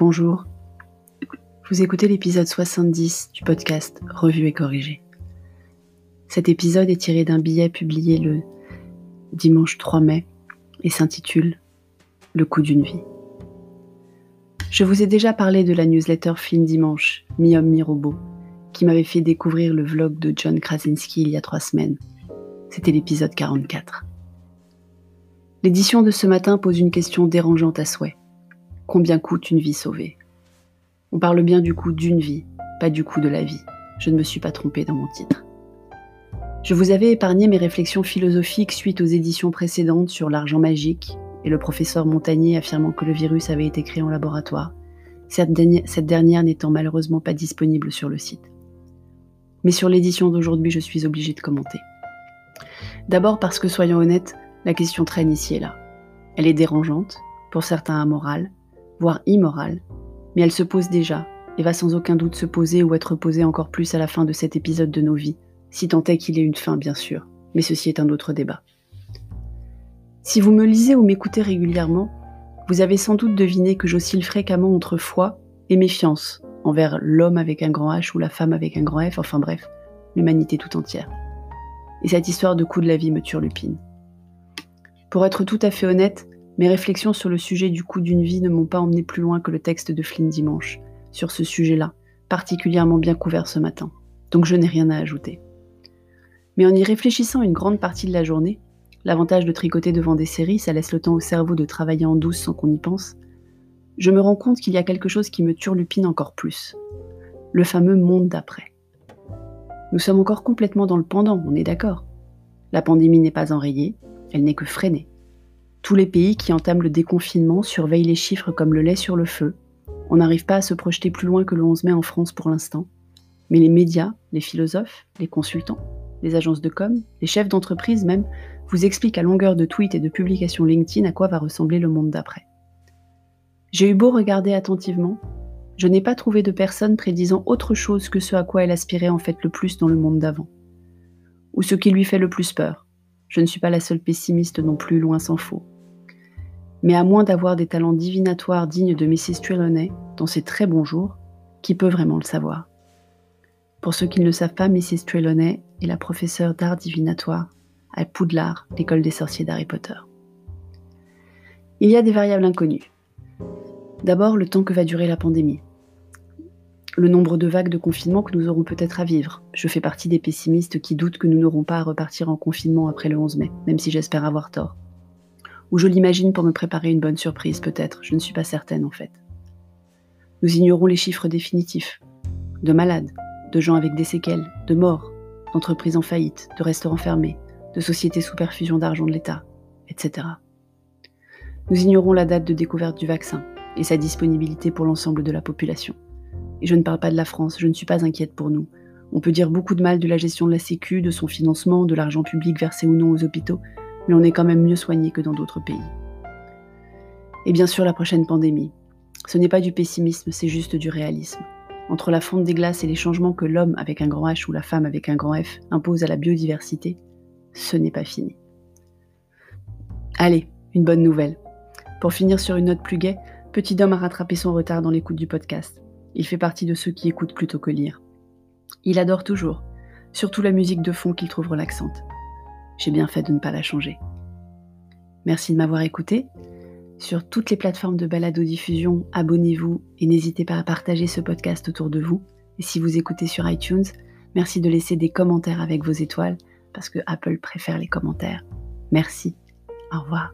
Bonjour. Vous écoutez l'épisode 70 du podcast Revue et corrigé. Cet épisode est tiré d'un billet publié le dimanche 3 mai et s'intitule Le coup d'une vie. Je vous ai déjà parlé de la newsletter Film Dimanche, mi-homme, mi-robot, qui m'avait fait découvrir le vlog de John Krasinski il y a trois semaines. C'était l'épisode 44. L'édition de ce matin pose une question dérangeante à souhait. Combien coûte une vie sauvée On parle bien du coût d'une vie, pas du coût de la vie. Je ne me suis pas trompée dans mon titre. Je vous avais épargné mes réflexions philosophiques suite aux éditions précédentes sur l'argent magique et le professeur Montagnier affirmant que le virus avait été créé en laboratoire, cette dernière, n'étant malheureusement pas disponible sur le site. Mais sur l'édition d'aujourd'hui, je suis obligée de commenter. D'abord parce que, soyons honnêtes, la question traîne ici et là. Elle est dérangeante, pour certains amorale, voire immorale, mais elle se pose déjà et va sans aucun doute se poser ou être posée encore plus à la fin de cet épisode de nos vies, si tant est qu'il ait une fin bien sûr, mais ceci est un autre débat. Si vous me lisez ou m'écoutez régulièrement, vous avez sans doute deviné que j'oscille fréquemment entre foi et méfiance envers l'homme avec un grand H ou la femme avec un grand F, enfin bref, l'humanité tout entière. Et cette histoire de coup de la vie me turlupine. Pour être tout à fait honnête, mes réflexions sur le sujet du coup d'une vie ne m'ont pas emmené plus loin que le texte de Flynn Dimanche, sur ce sujet-là, particulièrement bien couvert ce matin. Donc je n'ai rien à ajouter. Mais en y réfléchissant une grande partie de la journée, l'avantage de tricoter devant des séries, ça laisse le temps au cerveau de travailler en douce sans qu'on y pense, je me rends compte qu'il y a quelque chose qui me turlupine encore plus. Le fameux monde d'après. Nous sommes encore complètement dans le pendant, on est d'accord. La pandémie n'est pas enrayée, elle n'est que freinée. Tous les pays qui entament le déconfinement surveillent les chiffres comme le lait sur le feu. On n'arrive pas à se projeter plus loin que le 11 mai en France pour l'instant. Mais les médias, les philosophes, les consultants, les agences de com, les chefs d'entreprise même, vous expliquent à longueur de tweets et de publications LinkedIn à quoi va ressembler le monde d'après. J'ai eu beau regarder attentivement, je n'ai pas trouvé de personne prédisant autre chose que ce à quoi elle aspirait en fait le plus dans le monde d'avant. Ou ce qui lui fait le plus peur. Je ne suis pas la seule pessimiste non plus, loin s'en faut mais à moins d'avoir des talents divinatoires dignes de Mrs. Trelawney dans ses très bons jours, qui peut vraiment le savoir Pour ceux qui ne le savent pas, Mrs. Trelawney est la professeure d'art divinatoire à Poudlard, l'école des sorciers d'Harry Potter. Il y a des variables inconnues. D'abord, le temps que va durer la pandémie. Le nombre de vagues de confinement que nous aurons peut-être à vivre. Je fais partie des pessimistes qui doutent que nous n'aurons pas à repartir en confinement après le 11 mai, même si j'espère avoir tort. Ou je l'imagine pour me préparer une bonne surprise, peut-être, je ne suis pas certaine en fait. Nous ignorons les chiffres définitifs. De malades, de gens avec des séquelles, de morts, d'entreprises en faillite, de restaurants fermés, de sociétés sous perfusion d'argent de l'État, etc. Nous ignorons la date de découverte du vaccin et sa disponibilité pour l'ensemble de la population. Et je ne parle pas de la France, je ne suis pas inquiète pour nous. On peut dire beaucoup de mal de la gestion de la Sécu, de son financement, de l'argent public versé ou non aux hôpitaux, mais on est quand même mieux soigné que dans d'autres pays. Et bien sûr la prochaine pandémie. Ce n'est pas du pessimisme, c'est juste du réalisme. Entre la fonte des glaces et les changements que l'homme avec un grand H ou la femme avec un grand F impose à la biodiversité, ce n'est pas fini. Allez, une bonne nouvelle. Pour finir sur une note plus gaie, Petit Dom a rattrapé son retard dans l'écoute du podcast. Il fait partie de ceux qui écoutent plutôt que lire. Il adore toujours, surtout la musique de fond qu'il trouve relaxante j'ai bien fait de ne pas la changer. Merci de m'avoir écouté. Sur toutes les plateformes de balado-diffusion, abonnez-vous et n'hésitez pas à partager ce podcast autour de vous. Et si vous écoutez sur iTunes, merci de laisser des commentaires avec vos étoiles parce que Apple préfère les commentaires. Merci. Au revoir.